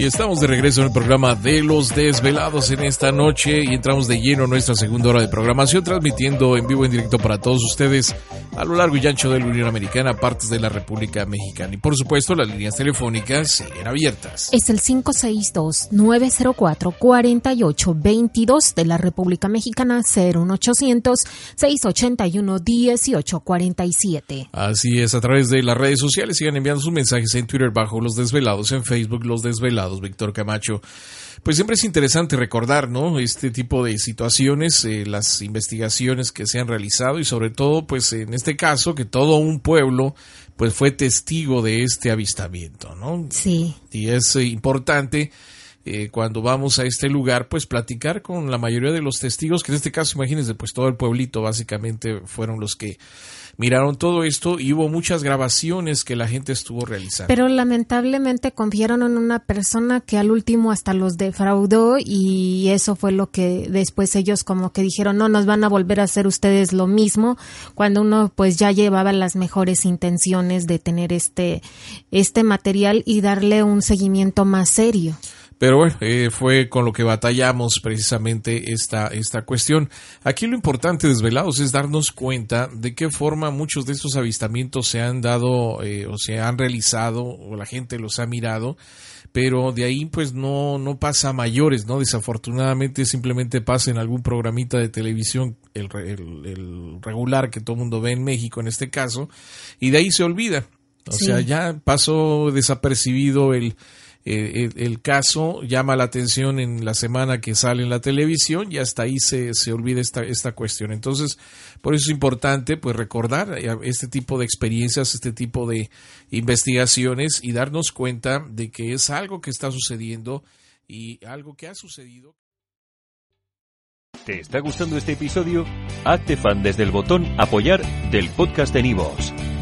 Y estamos de regreso en el programa de Los Desvelados en esta noche y entramos de lleno en nuestra segunda hora de programación, transmitiendo en vivo en directo para todos ustedes a lo largo y ancho de la Unión Americana, partes de la República Mexicana. Y por supuesto, las líneas telefónicas siguen abiertas. Es el 562-904-4822 de la República Mexicana, 01800-681-1847. Así es, a través de las redes sociales sigan enviando sus mensajes en Twitter bajo Los Desvelados, en Facebook Los Desvelados, Víctor Camacho. Pues siempre es interesante recordar, ¿no? Este tipo de situaciones, eh, las investigaciones que se han realizado y sobre todo, pues en este caso, que todo un pueblo, pues fue testigo de este avistamiento, ¿no? Sí. Y es eh, importante eh, cuando vamos a este lugar, pues platicar con la mayoría de los testigos, que en este caso, imagínense, pues todo el pueblito básicamente fueron los que miraron todo esto y hubo muchas grabaciones que la gente estuvo realizando. Pero lamentablemente confiaron en una persona que al último hasta los defraudó y eso fue lo que después ellos como que dijeron, no, nos van a volver a hacer ustedes lo mismo, cuando uno pues ya llevaba las mejores intenciones de tener este, este material y darle un seguimiento más serio. Pero bueno, eh, fue con lo que batallamos precisamente esta, esta cuestión. Aquí lo importante, desvelados, es darnos cuenta de qué forma muchos de estos avistamientos se han dado eh, o se han realizado o la gente los ha mirado, pero de ahí pues no, no pasa a mayores, ¿no? Desafortunadamente simplemente pasa en algún programita de televisión, el, el, el regular que todo el mundo ve en México en este caso, y de ahí se olvida. O Sí. sea, ya pasó desapercibido el, eh, el, caso llama la atención en la semana que sale en la televisión y hasta ahí se, se olvida esta, esta cuestión. Entonces, por eso es importante pues recordar eh, este tipo de experiencias, este tipo de investigaciones y darnos cuenta de que es algo que está sucediendo y algo que ha sucedido. ¿Te está gustando este episodio? Hazte fan desde el botón Apoyar del podcast de Nivos.